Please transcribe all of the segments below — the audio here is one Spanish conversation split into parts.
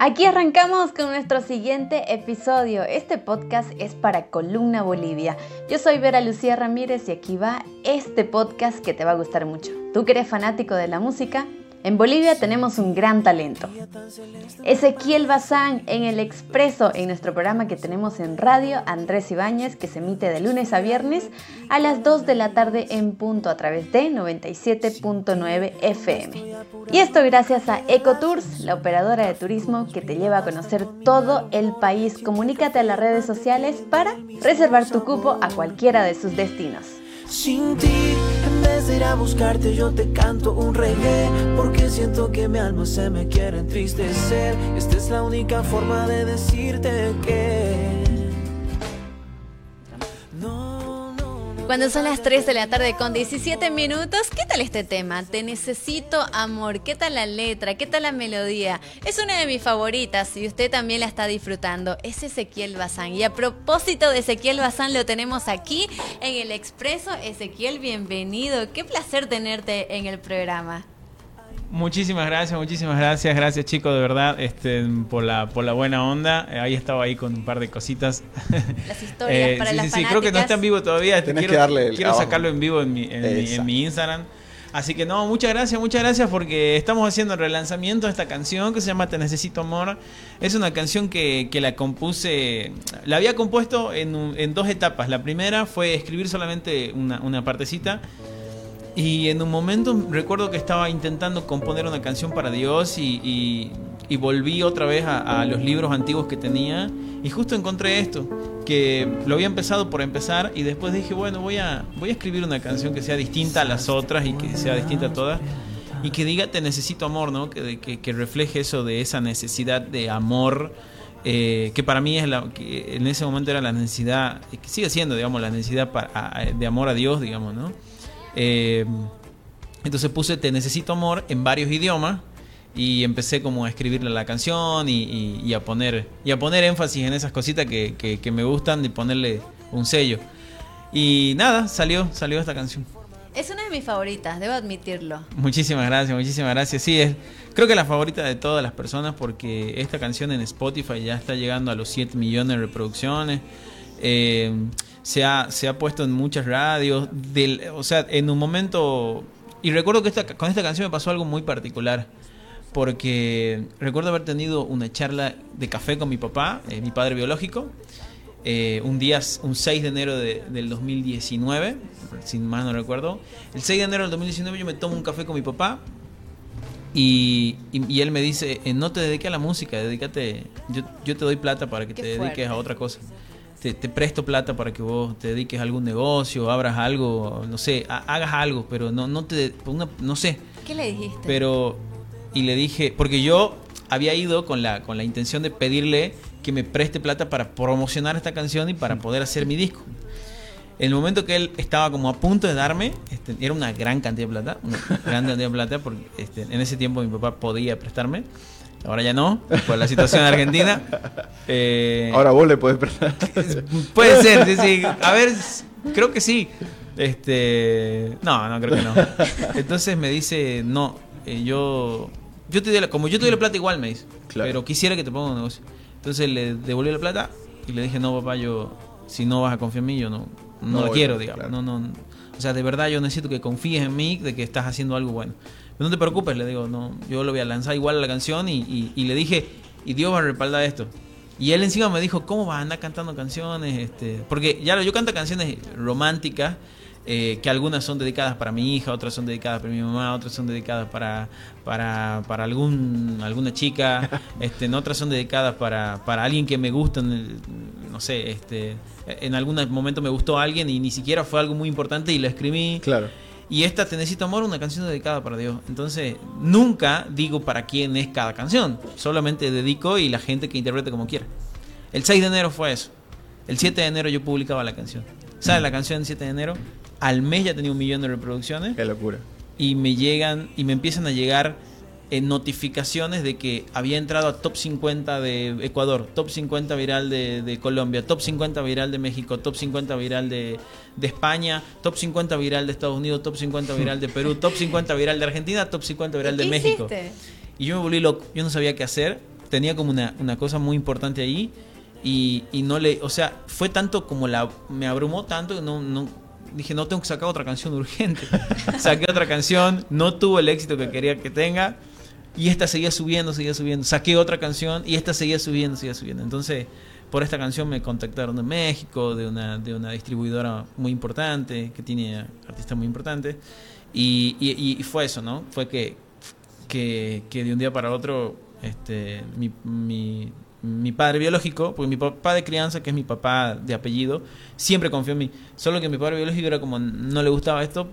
Aquí arrancamos con nuestro siguiente episodio. Este podcast es para Columna Bolivia. Yo soy Vera Lucía Ramírez y aquí va este podcast que te va a gustar mucho. Tú que eres fanático de la música, en Bolivia tenemos un gran talento. Ezequiel Bazán en El Expreso, en nuestro programa que tenemos en radio, Andrés Ibáñez, que se emite de lunes a viernes a las 2 de la tarde en punto a través de 97.9 FM. Y esto gracias a Ecotours, la operadora de turismo que te lleva a conocer todo el país. Comunícate a las redes sociales para reservar tu cupo a cualquiera de sus destinos. Vez de ir a buscarte, yo te canto un reggae. Porque siento que mi alma se me quiere entristecer. Esta es la única forma de decirte que. Cuando son las 3 de la tarde con 17 minutos, ¿qué tal este tema? Te necesito amor, ¿qué tal la letra? ¿Qué tal la melodía? Es una de mis favoritas y usted también la está disfrutando. Es Ezequiel Bazán. Y a propósito de Ezequiel Bazán, lo tenemos aquí en el Expreso. Ezequiel, bienvenido. Qué placer tenerte en el programa. Muchísimas gracias, muchísimas gracias, gracias chicos de verdad este, por, la, por la buena onda. Eh, ahí estaba ahí con un par de cositas. Las historias para sí, las sí, sí, creo que no está en vivo todavía. este, Tenés quiero que darle el quiero abajo. sacarlo en vivo en mi, en, mi, en mi Instagram. Así que no, muchas gracias, muchas gracias porque estamos haciendo el relanzamiento de esta canción que se llama Te Necesito Amor. Es una canción que, que la compuse, la había compuesto en, en dos etapas. La primera fue escribir solamente una, una partecita. Y en un momento recuerdo que estaba intentando componer una canción para Dios y, volví otra vez a, los libros antiguos que tenía y justo encontré esto, que lo había empezado por empezar y después dije, bueno, voy a, voy a escribir una canción que sea distinta a las otras y que sea distinta a todas y que diga te necesito amor, ¿no? Que, que, refleje eso de esa necesidad de amor. eh, que para mí es la que en ese momento era la necesidad que sigue siendo digamos la necesidad para- de amor a Dios digamos no eh, entonces puse Te necesito amor en varios idiomas y empecé como a escribirle la canción y, y- y a poner y a poner énfasis en esas cositas que, que- que me gustan y ponerle un sello. Y nada, salió, salió esta canción. Es una de mis favoritas, debo admitirlo. Muchísimas gracias, muchísimas gracias. Sí, es, creo que la favorita de todas las personas porque esta canción en Spotify ya está llegando a los 7 millones de reproducciones. Eh, se, ha, se ha puesto en muchas radios. Del, o sea, en un momento... Y recuerdo que esta, con esta canción me pasó algo muy particular. Porque recuerdo haber tenido una charla de café con mi papá, eh, mi padre biológico, eh, un día, un 6 de enero de- del 2019, sin más no recuerdo. El 6 de enero del 2019 yo me tomo un café con mi papá y, y- y él me dice, eh, no te dediques a la música, dedícate, yo, yo te doy plata para que Qué te dediques fuerte. a otra cosa. Te, te presto plata para que vos te dediques a algún negocio, abras algo, no sé, ha- hagas algo, pero no, no te, una- no sé, ¿Qué le dijiste? pero y le dije porque yo había ido con la con la intención de pedirle que me preste plata para promocionar esta canción y para poder hacer mi disco. El momento que él estaba como a punto de darme este, era una gran cantidad de plata una gran cantidad de plata porque este, en ese tiempo mi papá podía prestarme ahora ya no por la situación de Argentina Eh, Ahora vos le podés prestar. Puede ser, sí, sí. A ver, creo que sí. Este, no, no creo que no. Entonces me dice, no, eh, yo, yo te doy la, como yo te doy la plata igual me dice, Claro. pero quisiera que te ponga un negocio. Entonces le devolví la plata y le dije, no papá, yo, si no vas a confiar en mí, yo no, no, No la quiero, digamos. claro. No, no, o sea, de verdad yo necesito que confíes en mí, de que estás haciendo algo bueno. Pero no te preocupes, le digo, no, yo lo voy a lanzar igual a la canción y, y- y le dije, y Dios va a respaldar esto. Y él encima me dijo, ¿cómo vas a andar cantando canciones? Este, porque ya yo canto canciones románticas, eh, que algunas son dedicadas para mi hija, otras son dedicadas para mi mamá, otras son dedicadas para, para, para algún, alguna chica, este, en otras son dedicadas para, para alguien que me gusta, en el- no sé, este, en algún momento me gustó alguien y ni siquiera fue algo muy importante y lo escribí. Claro. Y esta Te Necesito Amor, una canción dedicada para Dios. Entonces, nunca digo para quién es cada canción. Solamente dedico y la gente que interprete como quiera. El 6 de enero fue eso. El 7 de enero yo publicaba la canción. ¿Sabes la canción el 7 de enero? Al mes ya tenía un millón de reproducciones Qué locura. y me llegan y me empiezan a llegar eh, notificaciones de que había entrado a top 50 de Ecuador, top 50 viral de, de Colombia, top 50 viral de México, top 50 viral de, de España, top 50 viral de Estados Unidos, top 50 viral de Perú, top 50 viral de Argentina, top 50 viral de ¿Qué México. hiciste? Y yo me volví loco, yo no sabía qué hacer tenía como una, una cosa muy importante ahí y, y no le, o sea, fue tanto como la, me abrumó tanto que no, no, dije, no tengo que sacar otra canción urgente. Saqué otra canción, no tuvo el éxito que quería que tenga. Y esta seguía subiendo, seguía subiendo. Saqué otra canción y esta seguía subiendo, seguía subiendo. Entonces, por esta canción me contactaron de México, de una, de una distribuidora muy importante, que tiene artistas muy importantes. Y, y- y fue eso, ¿no? Fue que, que, que de un día para otro, este, mi, mi, mi padre biológico, porque mi papá de crianza, que es mi papá de apellido, siempre confió en mí. Solo que mi padre biológico era como, no le gustaba esto,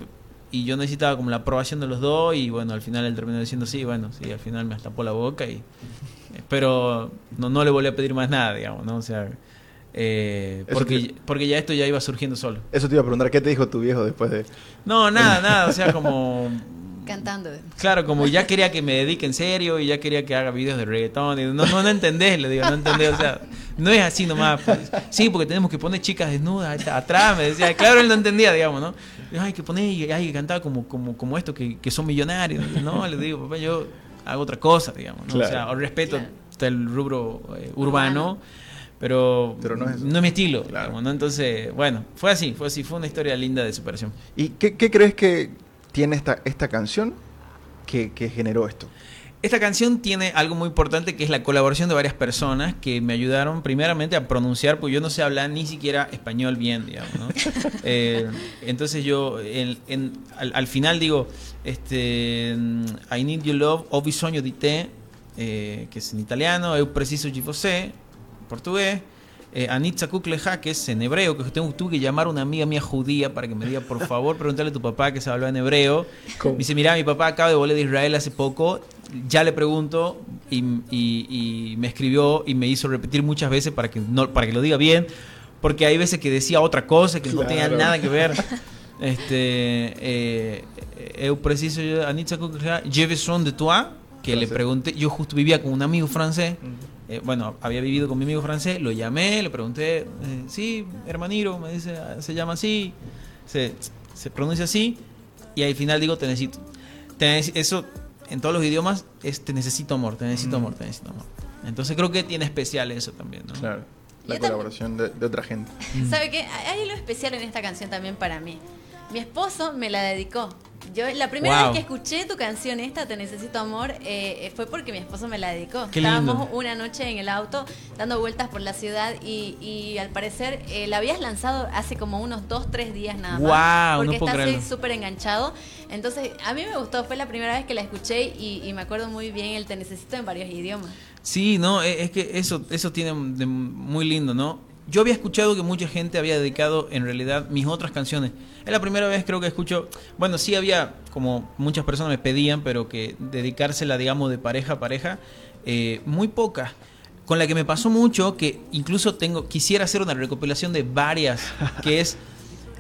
y yo necesitaba como la aprobación de los dos, y bueno, al final él terminó diciendo sí, bueno, sí, al final me tapó la boca, y pero no, no le volví a pedir más nada, digamos, ¿no? O sea, eh, porque, te- porque ya esto ya iba surgiendo solo. Eso te iba a preguntar, ¿qué te dijo tu viejo después de...? No, nada, nada, o sea, como... Cantando. Claro, como ya quería que me dedique en serio y ya quería que haga videos de reggaetón. Y no, no, no entendés, le digo, no entendés. O sea, no es así nomás. pues. Sí, porque tenemos que poner chicas desnudas atrás. Me decía, claro, él no entendía, digamos, ¿no? Hay que poner y hay que cantar como, como, como esto, que, que son millonarios. No, le digo, papá, yo hago otra cosa, digamos. ¿no? O sea, respeto el rubro eh, urbano. Pero, Pero no es eso. mi estilo, Claro. digamos, ¿no? Entonces, bueno, fue así, fue así, fue una historia linda de superación. ¿Y qué, qué crees que tiene esta, esta canción que, que generó esto? Esta canción tiene algo muy importante que es la colaboración de varias personas que me ayudaron primeramente a pronunciar, porque yo no sé hablar ni siquiera español bien, digamos, ¿no? Eh, entonces yo en- en- al, al final digo, este, I need your love, ho bisogno di te, eh, que es en italiano, eu preciso di você, portugués, eh, Anitza Kukleja, que es en hebreo, que tengo, tuve que llamar a una amiga mía judía para que me diga, por favor, preguntarle a tu papá que se hablaba en hebreo. ¿Cómo? Me dice, mira, mi papá acaba de volver de Israel hace poco, ya le pregunto y, y- y me escribió y me hizo repetir muchas veces para que, no, para que lo diga bien, porque hay veces que decía otra cosa que no tenía Claro. nada que ver. Este, eh, eu preciso, Anitza Kukleja, je besoin de toi, que le pregunté, yo justo vivía con un amigo francés, eh, bueno, había vivido con mi amigo francés, lo llamé, le pregunté, eh, sí, hermaniro, me dice, "ah, se llama así, se, se pronuncia así, y al final digo, te necesito. Te nece- eso en todos los idiomas es te necesito amor, te necesito amor, te necesito amor. Entonces creo que tiene especial eso también, ¿no? Claro, la Yo colaboración de, de otra gente. ¿Sabe qué? Hay algo especial en esta canción también para mí. Mi esposo me la dedicó. Yo la primera Wow. vez que escuché tu canción esta, Te Necesito Amor, eh, fue porque mi esposo me la dedicó. Qué lindo. Estábamos una noche en el auto dando vueltas por la ciudad y, y al parecer eh, la habías lanzado hace como unos dos, tres días nada más. Wow, no porque puedo está así creerlo. súper enganchado. Entonces, a mí me gustó, fue la primera vez que la escuché y, y me acuerdo muy bien el Te Necesito en varios idiomas. Sí, no, e- es que eso, eso tiene de muy lindo, ¿no? Yo había escuchado que mucha gente había dedicado en realidad mis otras canciones. Es la primera vez creo que escucho, bueno, sí había como muchas personas me pedían, pero que dedicársela, digamos, de pareja a pareja, eh, muy pocas. Con la que me pasó mucho, que incluso tengo, quisiera hacer una recopilación de varias, que es,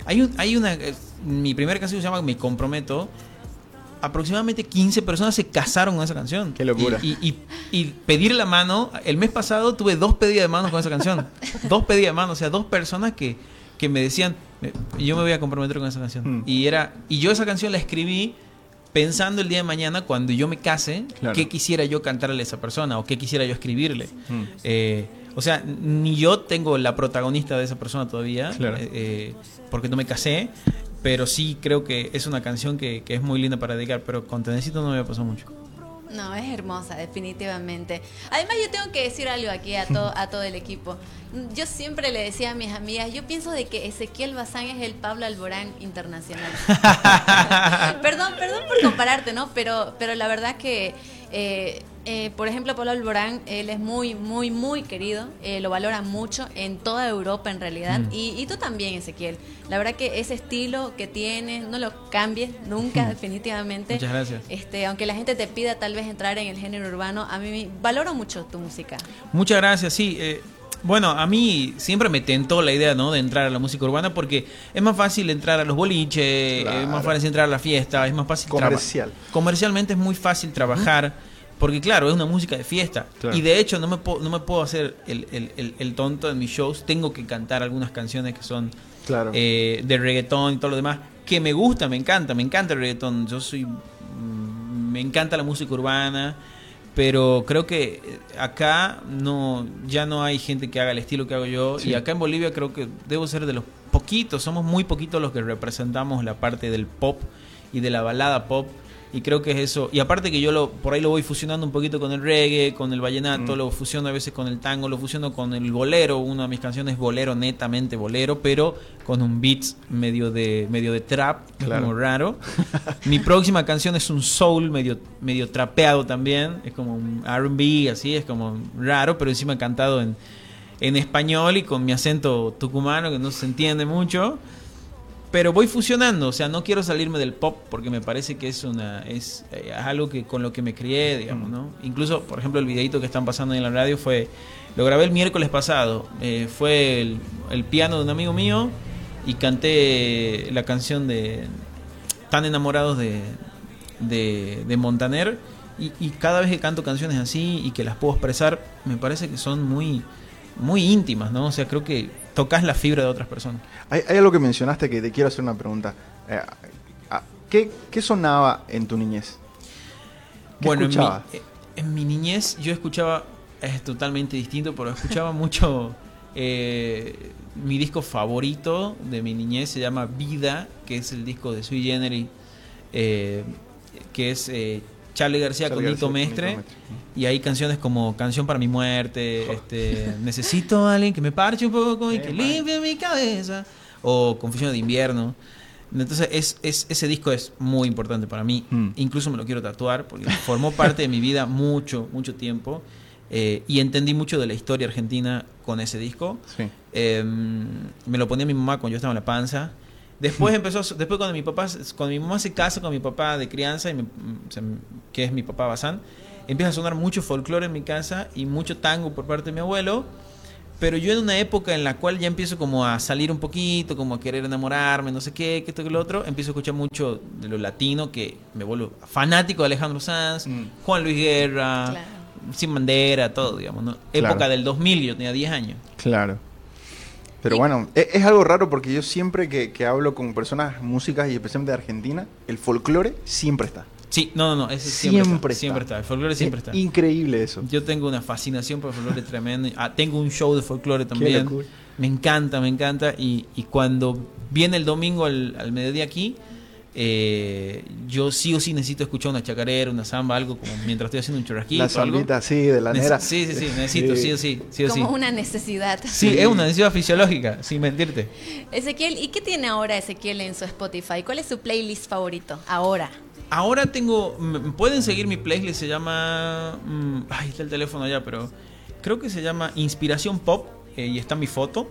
hay, un, hay una, eh, mi primera canción se llama Me Comprometo, aproximadamente 15 personas se casaron con esa canción. Qué locura. Y, y- y- y pedir la mano, el mes pasado tuve dos pedidas de mano con esa canción. dos pedidas de mano, o sea, dos personas que, que me decían, "Me- yo me voy a comprometer con esa canción. Mm. Y era y yo esa canción la escribí pensando el día de mañana, cuando yo me case, Claro. qué quisiera yo cantarle a esa persona o qué quisiera yo escribirle. Mm. Eh, o sea, ni yo tengo la protagonista de esa persona todavía, Claro. eh, eh, porque no me casé, pero sí creo que es una canción que, que es muy linda para dedicar, pero con Tenecito no me había pasado mucho. No, es hermosa, definitivamente. Además, yo tengo que decir algo aquí a todo, a todo el equipo. Yo siempre le decía a mis amigas, yo pienso de que Ezequiel Bazán es el Pablo Alborán internacional. perdón, perdón por compararte, ¿no? Pero, pero la verdad que, eh, eh, por ejemplo, Pablo Alborán, él es muy, muy, muy querido, eh, lo valoran mucho en toda Europa en realidad, Mm. y, y tú también, Ezequiel. La verdad que ese estilo que tienes, no lo cambies nunca, definitivamente. Muchas gracias. Este, aunque la gente te pida tal vez entrar en el género urbano, a mí valoro mucho tu música. Muchas gracias, sí. eh, bueno, a mí siempre me tentó la idea, ¿no? De entrar a la música urbana porque es más fácil entrar a los boliches, Claro. es más fácil entrar a la fiesta, es más fácil Comercial. Comercialmente es muy fácil trabajar porque, claro, es una música de fiesta. Claro. Y de hecho, no me, puedo, no me puedo hacer el, el- el- el tonto en mis shows. Tengo que cantar algunas canciones que son Claro. eh, de reggaetón y todo lo demás, que me gusta, me encanta, me encanta el reggaetón. Yo soy. mm, Me encanta la música urbana, pero creo que eh, acá no ya no hay gente que haga el estilo que hago yo Sí. y acá en Bolivia creo que debo ser de los poquitos, somos muy poquitos los que representamos la parte del pop y de la balada pop y creo que es eso y aparte que yo lo por ahí lo voy fusionando un poquito con el reggae, con el vallenato, Mm. lo fusiono a veces con el tango, lo fusiono con el bolero, una de mis canciones es bolero netamente bolero, pero con un beat medio de medio de trap, es como raro. Mi próxima canción es un soul medio, medio trapeado también. Es como un RB, así, es como raro, pero encima cantado en, en español y con mi acento tucumano que no se entiende mucho. Pero voy fusionando, o sea, no quiero salirme del pop porque me parece que es una es, eh, algo que con lo que me crié, digamos, ¿no? Incluso, por ejemplo, el videito que están pasando en la radio fue lo grabé el miércoles pasado. Eh, fue el, el piano de un amigo mío y canté la canción de Tan enamorados de, de, de Montaner. Y, y cada vez que canto canciones así y que las puedo expresar, me parece que son muy, muy íntimas, ¿no? O sea, creo que tocas la fibra de otras personas. Hay, hay algo que mencionaste que te quiero hacer una pregunta. Eh, ah, ¿qué, qué sonaba en tu niñez? ¿Qué Bueno, en mi, escuchabas? eh, en mi niñez yo escuchaba, es totalmente distinto, pero escuchaba mucho. eh, mi disco favorito de mi niñez se llama Vida, que es el disco de Sui Generis, eh, que es eh, Charlie García con Nito García Mestre. Nito Mestre. Y hay canciones como Canción para mi muerte, este, Necesito a alguien que me parche un poco y que man. limpie mi cabeza, o Confusión de invierno. Entonces es, es- ese disco es muy importante para mí. Mm. Incluso me lo quiero tatuar porque formó parte de mi vida mucho, mucho tiempo. eh, y entendí mucho de la historia argentina con ese disco. Sí. Eh, me lo ponía mi mamá cuando yo estaba en la panza. Después empezó, a- después cuando mi papá, cuando mi mamá se casa con mi papá de crianza, y se- que es mi papá Bazán, empieza a sonar mucho folclore en mi casa y mucho tango por parte de mi abuelo. Pero yo en una época en la cual ya empiezo como a salir un poquito, como a querer enamorarme, no sé qué, que esto, que lo otro, empiezo a escuchar mucho de lo latino, que me vuelvo fanático de Alejandro Sanz, Mm. Juan Luis Guerra, Claro. Sin Bandera, todo, digamos, ¿no? Claro. Época del 2000, yo tenía 10 años. Claro. Pero bueno, e- es, algo raro porque yo siempre que, que hablo con personas músicas y especialmente de Argentina, el folclore siempre está. Sí, no, no, no, ese siempre, Siempre está, Siempre está. está. El folclore siempre Es está. Increíble eso. Yo tengo una fascinación por el folclore tremendo. Ah, tengo un show de folclore también. Me encanta, me encanta. Y, y cuando viene el domingo al, al mediodía aquí, eh, yo sí o sí necesito escuchar una chacarera, una samba, algo como mientras estoy haciendo un churrasquito. La algo. zambita, sí, de la nera. Sí, sí, sí, necesito, sí o sí. sí, o sí. Como una necesidad. Sí, es una necesidad fisiológica, sin mentirte. Ezequiel, ¿y qué tiene ahora Ezequiel en su Spotify? ¿Cuál es su playlist favorito ahora? Ahora tengo. Pueden seguir mi playlist, se llama. mm, ay, está el teléfono allá, pero. Creo que se llama Inspiración Pop eh, y está mi foto.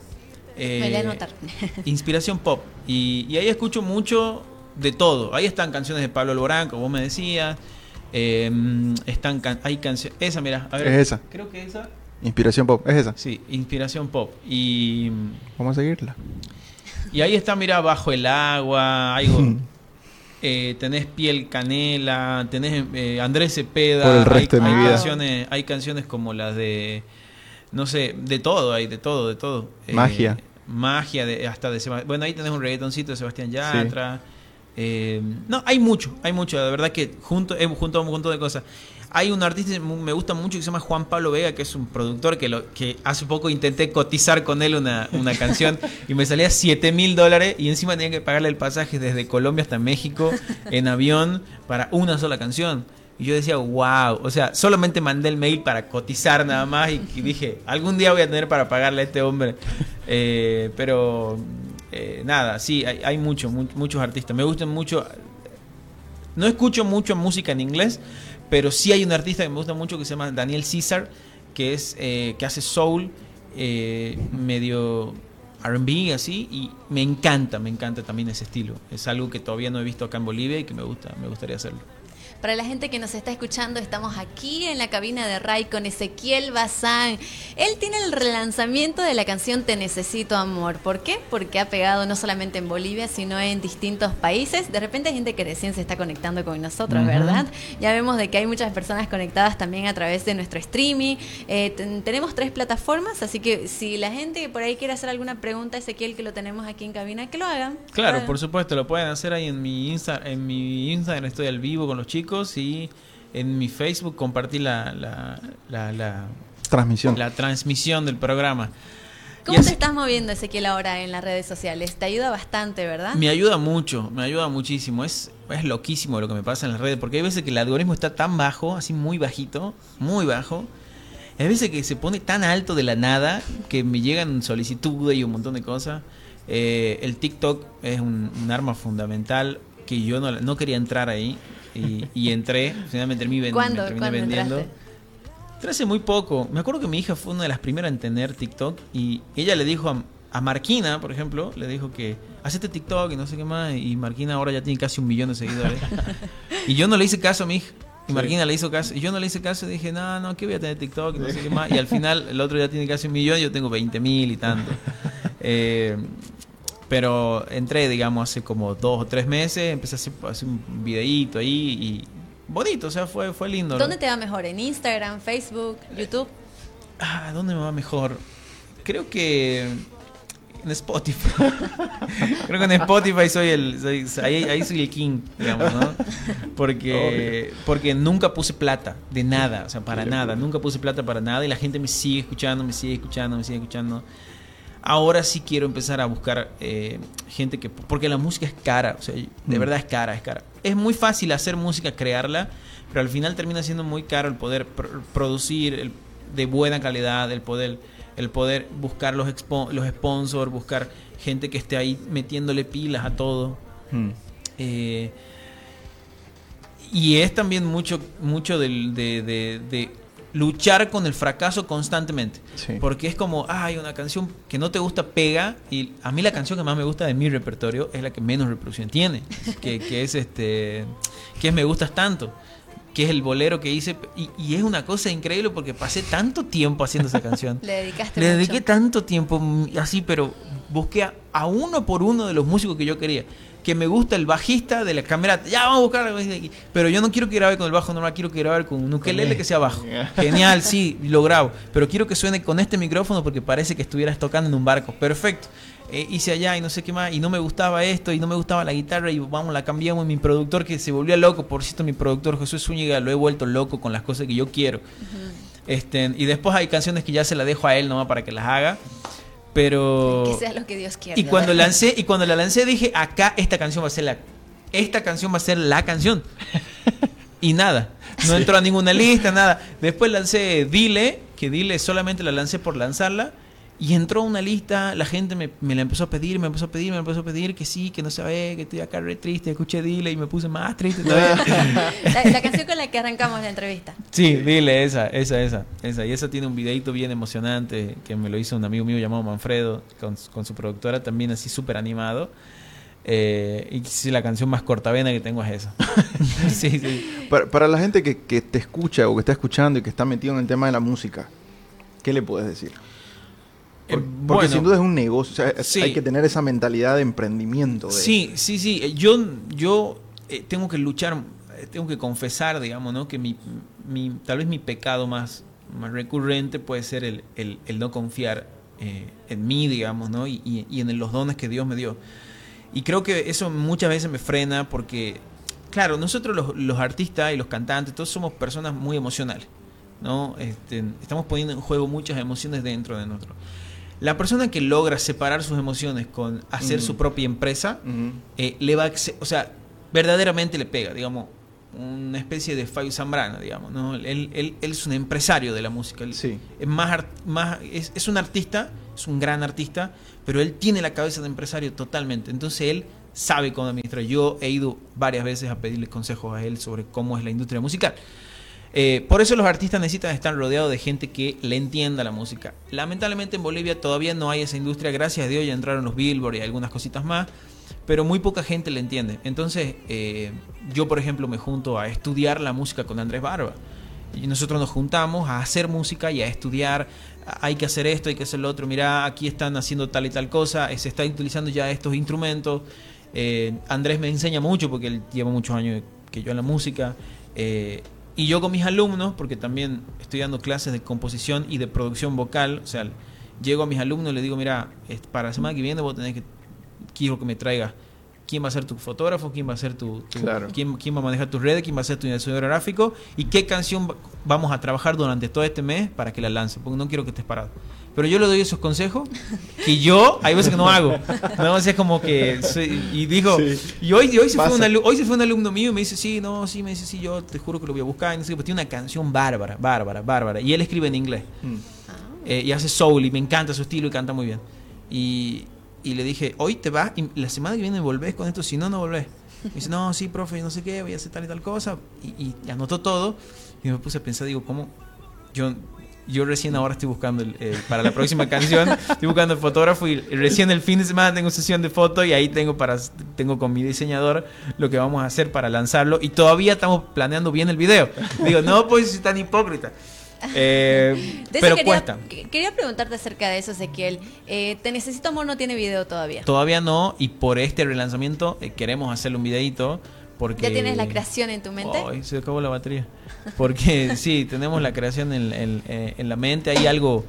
Eh, Me voy a anotar. Inspiración Pop. Y, y ahí escucho mucho de todo. Ahí están canciones de Pablo Alborán, como vos me decías. Eh, están can- hay canciones. Esa, mira, a ver. Es esa. Creo que esa. Inspiración pop, es esa. Sí, Inspiración Pop. Y, Vamos a seguirla. y ahí está, mira, Bajo el Agua. Hay, eh, tenés Piel Canela. Tenés eh, Andrés Cepeda. Por el resto hay, de mi vida. Canciones, hay canciones como las de. No sé, de todo, hay de todo, de todo. Eh, Magia. magia, de, hasta de Seba- Bueno, ahí tenés un reggaetoncito de Sebastián Yatra. Eh, no, hay mucho, hay mucho. De verdad que junto, hemos juntado un montón de cosas. Hay un artista que me gusta mucho que se llama Juan Pablo Vega, que es un productor que, lo, que hace poco intenté cotizar con él una, una canción y me salía 7 mil dólares y encima tenía que pagarle el pasaje desde Colombia hasta México en avión para una sola canción. Y yo decía, wow, o sea, solamente mandé el mail para cotizar nada más y, y dije, algún día voy a tener para pagarle a este hombre. Eh, pero eh, nada, sí, hay, hay mucho, mu- muchos artistas. Me gustan mucho. No escucho mucho música en inglés, pero sí hay un artista que me gusta mucho que se llama Daniel Caesar, que es eh, que hace soul, eh, medio R&B así, y me encanta, me encanta también ese estilo. Es algo que todavía no he visto acá en Bolivia y que me gusta, me gustaría hacerlo. Para la gente que nos está escuchando, estamos aquí en la cabina de Ray con Ezequiel Bazán. Él tiene el relanzamiento de la canción Te Necesito Amor. ¿Por qué? Porque ha pegado no solamente en Bolivia, sino en distintos países. De repente hay gente que recién se está conectando con nosotros. ¿verdad? Ya vemos de que hay muchas personas conectadas también a través de nuestro streaming. Eh, ten- tenemos tres plataformas, así que si la gente por ahí quiere hacer alguna pregunta a Ezequiel, que lo tenemos aquí en cabina, que lo hagan. Claro, Ah. por supuesto, lo pueden hacer ahí en mi Insta, en mi Instagram estoy al vivo con los chicos y en mi Facebook compartí la, la, la, la, Transmisión. la transmisión del programa. ¿Cómo Y te así- estás moviendo, Ezequiel, ahora en las redes sociales? Te ayuda bastante, ¿verdad? Me ayuda mucho, me ayuda muchísimo. Es, es loquísimo lo que me pasa en las redes, porque hay veces que el algoritmo está tan bajo, así muy bajito, muy bajo. Hay veces que se pone tan alto de la nada que me llegan solicitudes y un montón de cosas. Eh, el TikTok es un, un arma fundamental que yo no, no quería entrar ahí y, y entré. Finalmente me, ven- ¿Cuándo? me terminé ¿Cuándo vendiendo. entraste? Entré hace muy poco. Me acuerdo que mi hija fue una de las primeras en tener TikTok y ella le dijo a, a Marquina, por ejemplo, le dijo que hacete TikTok y no sé qué más. Y Marquina ahora ya tiene casi un millón de seguidores. y yo no le hice caso a mi hija. Y Sí. Marquina le hizo caso. Y yo no le hice caso y dije, no, no, que voy a tener TikTok y no sé qué más. Y al final el otro ya tiene casi un millón yo tengo 20 mil y tanto. Eh, pero entré, digamos, hace como dos o tres meses. Empecé a hacer, a hacer un videíto ahí y bonito, o sea, fue, fue lindo. ¿no? ¿Dónde te va mejor? ¿En Instagram, Facebook, YouTube? Ah, ¿dónde me va mejor? Creo que en Spotify. Creo que en Spotify soy el soy- ahí, ahí soy el king, digamos, ¿no? Porque porque nunca puse plata de nada, o sea, para nada, nunca puse plata para nada y la gente me sigue escuchando, me sigue escuchando, me sigue escuchando. Ahora sí quiero empezar a buscar eh, gente que porque la música es cara, o sea, de Mm. verdad es cara, es cara. Es muy fácil hacer música, crearla, pero al final termina siendo muy caro el poder pr- producir el- de buena calidad, el poder el poder buscar los expo- los sponsors, buscar gente que esté ahí metiéndole pilas a todo. Mm. Eh, y es también mucho, mucho del- de, de- de luchar con el fracaso constantemente. Sí. Porque es como, hay una canción que no te gusta, pega. Y a mí la canción que más me gusta de mi repertorio es la que menos reproducción tiene. que, que es este. Que es Me Gustas Tanto. Que es el bolero que hice. Y, y es una cosa increíble porque pasé tanto tiempo haciendo esa canción. Le dedicaste Le mucho. dediqué tanto tiempo mm, así, pero busqué a, a uno por uno de los músicos que yo quería. Que me gusta el bajista de la camerata. Ya vamos a buscar. Pero yo no quiero que grabe con el bajo normal, quiero que grabe con un ukelele que sea bajo. Genial, sí, lo grabo. Pero quiero que suene con este micrófono porque parece que estuvieras tocando en un barco. Perfecto. Eh, hice allá y no sé qué más. Y no me gustaba esto y no me gustaba la guitarra. Y vamos, la cambiamos. Mi productor que se volvió loco. Por cierto, mi productor Jesús Zúñiga lo he vuelto loco con las cosas que yo quiero. Este, y después hay canciones que ya se las dejo a él nomás para que las haga. Pero. Que sea lo que Dios quiera. Y cuando lancé, y cuando la lancé dije, acá esta canción va a ser la. Esta canción va a ser la canción. Y nada. No entró a ninguna lista, nada. Después lancé Dile, que Dile solamente la lancé por lanzarla. Y entró a una lista, la gente me, me la empezó a pedir, me empezó a pedir, me empezó a pedir que sí, que no sabe, que estoy acá re triste, escuché Dile y me puse más triste todavía. La, la canción con la que arrancamos la entrevista. Sí, dile, esa, esa, esa, esa. Y esa tiene un videito bien emocionante que me lo hizo un amigo mío llamado Manfredo, con, con su productora, también así súper animado. Eh, y sí, la canción más cortavena que tengo es esa. sí, sí. Para, para la gente que, que te escucha o que está escuchando y que está metido en el tema de la música, ¿qué le puedes decir? Eh, Por- porque sin duda es un negocio, o sea, es- Sí. hay que tener esa mentalidad de emprendimiento. De, Sí, sí, sí. Eh, Yo, yo eh, tengo que luchar, tengo que confesar, digamos, ¿no? Que mi, mi- tal vez mi pecado más, más recurrente puede ser el, el- el no confiar eh, en mí, digamos, ¿no? Y, y- y en los dones que Dios me dio. Y creo que eso muchas veces me frena porque, claro, nosotros los, los artistas y los cantantes, todos somos personas muy emocionales, ¿no? Este, estamos poniendo en juego muchas emociones dentro de nosotros. La persona que logra separar sus emociones con hacer Mm. su propia empresa, eh, le va a, o sea, verdaderamente le pega, digamos, una especie de Fabio Zambrano, digamos, ¿no? Él, él- él es un empresario de la música, él Sí. es más, art- más es, es un artista, es un gran artista, pero él tiene la cabeza de empresario totalmente, entonces él sabe cómo administrar. Yo he ido varias veces a pedirle consejos a él sobre cómo es la industria musical. Eh, por eso los artistas necesitan estar rodeados de gente que le entienda la música. Lamentablemente en Bolivia todavía no hay esa industria, gracias a Dios ya entraron los Billboard y algunas cositas más, pero muy poca gente le entiende. Entonces eh, yo por ejemplo me junto a estudiar la música con Andrés Barba. Y nosotros nos juntamos a hacer música y a estudiar. Hay que hacer esto, hay que hacer lo otro. Mira, aquí están haciendo tal y tal cosa. eh, Se está utilizando ya estos instrumentos. Andrés me enseña mucho porque él lleva muchos años que yo en la música. Y yo con mis alumnos, porque también estoy dando clases de composición y de producción vocal. O sea, llego a mis alumnos y les digo, mira, para la semana que viene vos tenés que, quiero que me traigas quién va a ser tu fotógrafo, quién va a ser tu, tu- Claro. quién, quién va a manejar tus redes, quién va a ser tu diseñador gráfico y qué canción va- vamos a trabajar durante todo este mes para que la lance, porque no quiero que estés parado. Pero yo le doy esos consejos que yo hay veces que no hago. No, es como que soy- y dijo, Sí. y hoy, y hoy se fue Pasa. un alu- hoy se fue un alumno mío y me dice, "Sí, no, sí, me dice, sí, yo te juro que lo voy a buscar." Y no sé pues tiene una canción bárbara, bárbara, bárbara y él escribe en inglés. Mm. Eh, y hace soul y me encanta su estilo y canta muy bien. Y, y le dije, hoy te vas y la semana que viene volvés con esto, si no, no volvés. Me dice, no, sí, profe, no sé qué, voy a hacer tal y tal cosa. Y, y anotó todo y me puse a pensar, digo, ¿cómo? Yo, yo recién ahora estoy buscando, el, para la próxima canción, estoy buscando el fotógrafo y recién el fin de semana tengo sesión de foto y ahí tengo, para, tengo con mi diseñador lo que vamos a hacer para lanzarlo. Y todavía estamos planeando bien el video. Digo, no, pues si tan hipócrita. Eh, pero quería, cuesta. que- Quería preguntarte acerca de eso, Ezequiel. Eh, Te Necesito Amor no tiene video todavía. Todavía no, y por este relanzamiento eh, queremos hacerle un videito. Porque... ¿Ya tienes la creación en tu mente? Ay, se acabó la batería. Porque sí, tenemos la creación en, en- eh, en la mente. Hay algo,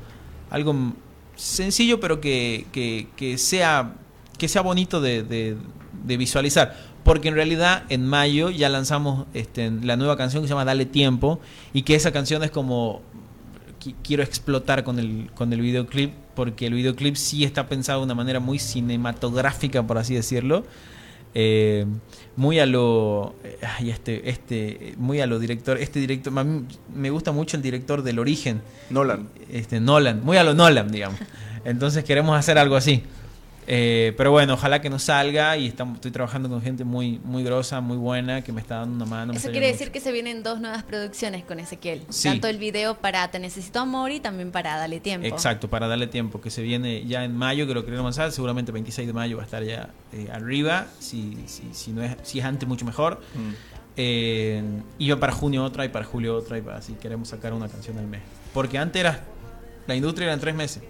algo sencillo, pero que, que- que sea, que sea bonito de, de- de visualizar. Porque en realidad en mayo ya lanzamos este, la nueva canción que se llama Dale Tiempo. Y que esa canción es como qui- quiero explotar con el, con el videoclip, porque el videoclip sí está pensado de una manera muy cinematográfica, por así decirlo. Eh, muy a lo ay, este este muy a lo director este director a mí me gusta mucho el director del origen Nolan. este Nolan muy a lo Nolan digamos entonces queremos hacer algo así Eh, pero bueno ojalá que nos salga y estamos estoy trabajando con gente muy muy grosa muy buena que me está dando una mano Eso quiere decir que se vienen dos nuevas producciones con Ezequiel. Sí. Tanto el video para Te Necesito Amor y también para Dale Tiempo. Exacto, para darle tiempo, que se viene ya en mayo, que lo queremos lanzar, seguramente 26 de mayo va a estar ya eh, arriba, si, si, si, no es, si es antes mucho mejor. Mm. Eh, y va para junio otra y para julio otra y para así queremos sacar una canción al mes. Porque antes era, la industria eran tres meses,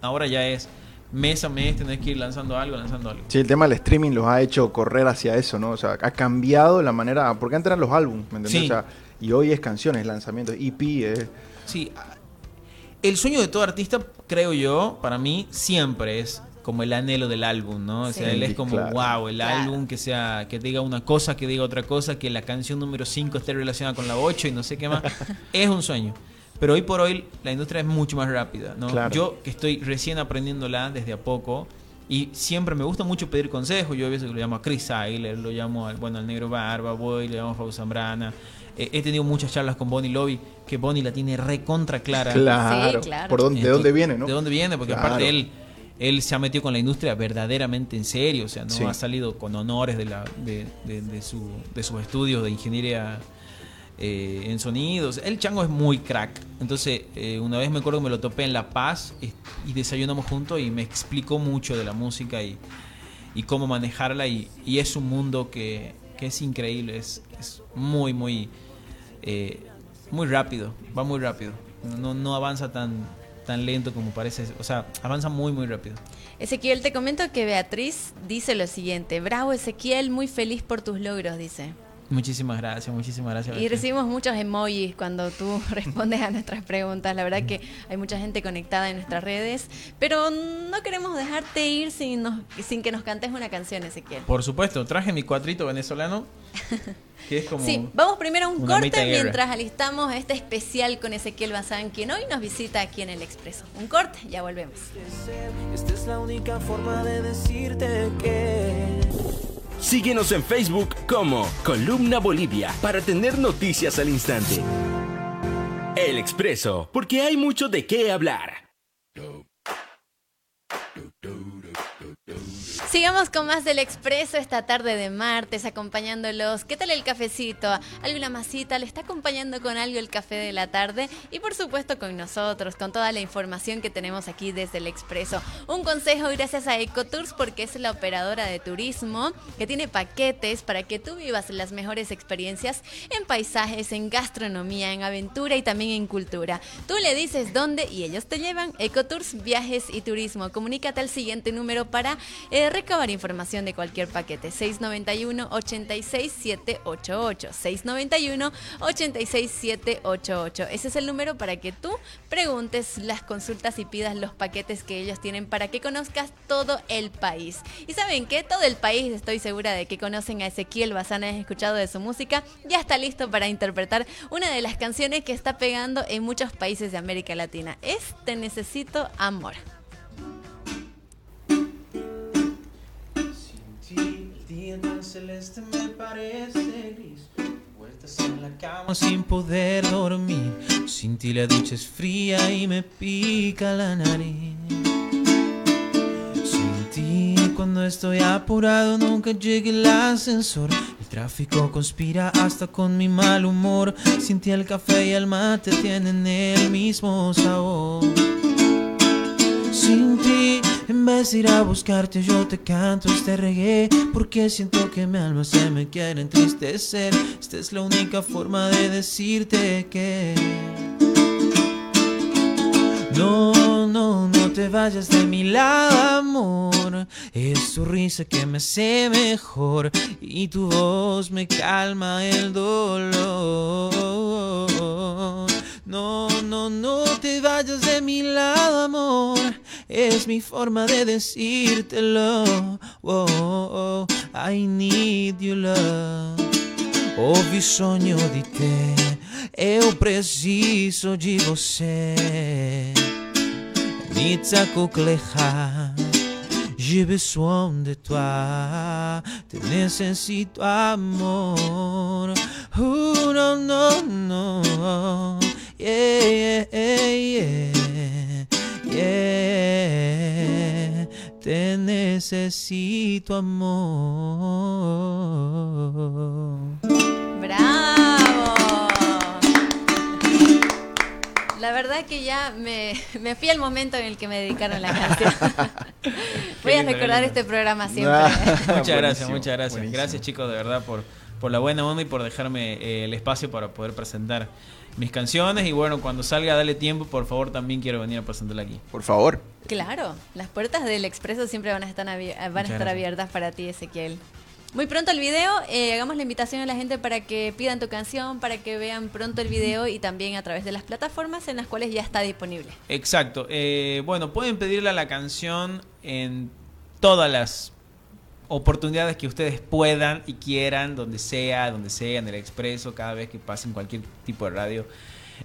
ahora ya es mes a mes, tenés que ir lanzando algo, lanzando algo. Sí, el tema del streaming los ha hecho correr hacia eso, ¿no? O sea, ha cambiado la manera. Porque antes eran los álbumes, ¿me entendés? Sí. O sea, y hoy es canciones, lanzamientos, EP, es. Sí, el sueño de todo artista, creo yo, para mí, siempre es como el anhelo del álbum, ¿no? O sea, Sí. él es como, Claro. wow, el Claro. álbum que sea, que diga una cosa, que diga otra cosa, que la canción número 5 esté relacionada con la 8 y no sé qué más. es un sueño. Pero hoy por hoy la industria es mucho más rápida, ¿no? Claro. Yo que estoy recién aprendiéndola desde a poco y siempre me gusta mucho pedir consejos. Yo a veces lo llamo a Chris Ayler, lo llamo al, bueno, al Negro Barba, Boy, le llamo a Fausto Zambrana. Eh, he tenido muchas charlas con Bonnie Lobby, que Bonnie la tiene recontra clara. Claro. claro. Por dónde, ¿De dónde viene, no? ¿De dónde viene? Porque Claro. aparte él, él se ha metido con la industria verdaderamente en serio, o sea, no Sí. ha salido con honores de, la, de, de- de su, de sus estudios de ingeniería eh, en sonidos. El chango es muy crack. Entonces, eh, una vez me acuerdo que me lo topé en La Paz y, desayunamos juntos y me explicó mucho de la música y, cómo manejarla y, es un mundo que, es increíble, es, es muy, muy, eh, muy rápido, va muy rápido, no, no avanza tan, tan lento como parece, o sea, avanza muy, muy rápido. Ezequiel, te comento que Beatriz dice lo siguiente. Bravo, Ezequiel, muy feliz por tus logros, dice. Muchísimas gracias, muchísimas gracias. Y recibimos muchos emojis cuando tú respondes a nuestras preguntas. La verdad que hay mucha gente conectada en nuestras redes, pero no queremos dejarte ir sin, nos- sin que nos cantes una canción, Ezequiel. Por supuesto, traje mi cuatrito venezolano, que es como... Sí, vamos primero a un corte mientras alistamos este especial con Ezequiel Bazán, quien hoy nos visita aquí en el Expreso. Un corte, ya volvemos. Esta es la única forma de decirte que Síguenos en Facebook como Columna Bolivia para tener noticias al instante. El Expreso, porque hay mucho de qué hablar. Sigamos con más del Expreso esta tarde de martes, acompañándolos. ¿Qué tal el cafecito? ¿Alguna masita? ¿Le está acompañando con algo el café de la tarde? Y por supuesto con nosotros, con toda la información que tenemos aquí desde el Expreso. Un consejo gracias a Ecotours porque es la operadora de turismo que tiene paquetes para que tú vivas las mejores experiencias en paisajes, en gastronomía, en aventura y también en cultura. Tú le dices dónde y ellos te llevan. Ecotours, viajes y turismo. Comunícate al siguiente número para eh, recabar información de cualquier paquete. 691 86788 691 86788 Ese es el número para que tú preguntes las consultas y pidas los paquetes que ellos tienen para que conozcas todo el país. Y saben que todo el país, estoy segura de que conocen a Ezequiel Bazán, has escuchado de su música, ya está listo para interpretar una de las canciones que está pegando en muchos países de América Latina. Es Te Necesito Amor. Tan celeste me parece gris. Vueltas en la cama sin poder dormir. Sin ti la ducha es fría y me pica la nariz. Sin ti, cuando estoy apurado, nunca llega el ascensor. El tráfico conspira hasta con mi mal humor. Sin ti, el café y el mate tienen el mismo sabor. Sin ti, en vez de ir a buscarte, yo te canto este reggae. Porque siento que mi alma se me quiere entristecer. Esta es la única forma de decirte que. No, no, no te vayas de mi lado, amor. Es tu risa que me hace mejor y tu voz me calma el dolor. No, no, no te vayas de mi lado, amor. Es mi forma de decírtelo. Oh, oh, I need your love. Ho bisogno di te, eu preciso de você. Nitsa kukleja, j'ai besoin de toi, te necesito amor. Oh, no, no, no, yeah, yeah, yeah, yeah. Te necesito amor. ¡Bravo! La verdad que ya me, me fui al momento en el que me dedicaron la canción. Voy a recordar lindo. este programa siempre. Muchas gracias, muchas gracias. buenísimo. Gracias chicos, de verdad, por, por la buena onda y por dejarme eh, el espacio para poder presentar mis canciones. Y bueno, cuando salga, dale tiempo, por favor, también quiero venir a presentarla aquí. Por favor. Claro, las puertas del Expreso siempre van a estar, abier- van a Muchas estar gracias. abiertas para ti, Ezequiel. Muy pronto el video, eh, hagamos la invitación a la gente para que pidan tu canción, para que vean pronto el video y también a través de las plataformas en las cuales ya está disponible. Exacto. eh, bueno, pueden pedirle a la canción en todas las oportunidades que ustedes puedan y quieran, donde sea, donde sea, en el expreso, cada vez que pasen cualquier tipo de radio.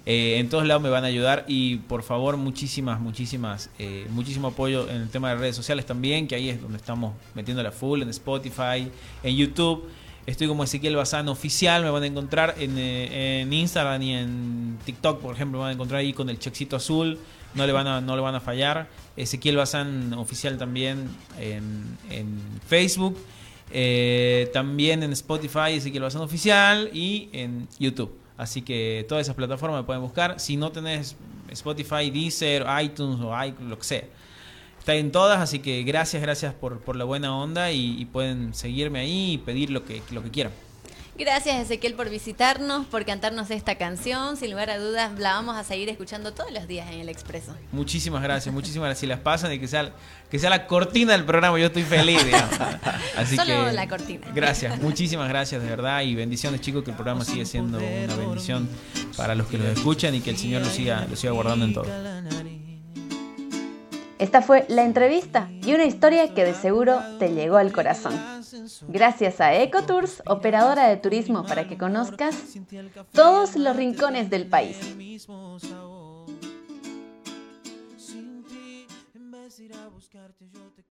Eh, en todos lados me van a ayudar y por favor muchísimas, muchísimas, eh, muchísimo apoyo en el tema de redes sociales también, que ahí es donde estamos metiendo la full, en Spotify, en YouTube. Estoy como Ezequiel Bazán oficial, me van a encontrar en, eh, Instagram y en TikTok, por ejemplo, me van a encontrar ahí con el checkcito azul, no le van a, no le van a fallar. Ezequiel Bazán oficial también en, Facebook, eh, también en Spotify, Ezequiel Bazán oficial y en YouTube. Así que todas esas plataformas me pueden buscar. Si no tenés Spotify, Deezer, iTunes o i- lo que sea. Está en todas, así que gracias, gracias por, por la buena onda y, y pueden seguirme ahí y pedir lo que, lo que quieran. Gracias Ezequiel por visitarnos, por cantarnos esta canción. Sin lugar a dudas, la vamos a seguir escuchando todos los días en el Expreso. Muchísimas gracias, muchísimas gracias. Si las pasan y que sea, que sea la cortina del programa, yo estoy feliz. digamos. Así Solo que, la cortina. Gracias, muchísimas gracias de verdad y bendiciones chicos, que el programa sigue siendo una bendición para los que lo escuchan y que el Señor lo siga, lo siga guardando en todo. Esta fue la entrevista y una historia que de seguro te llegó al corazón. Gracias a EcoTours, operadora de turismo para que conozcas todos los rincones del país.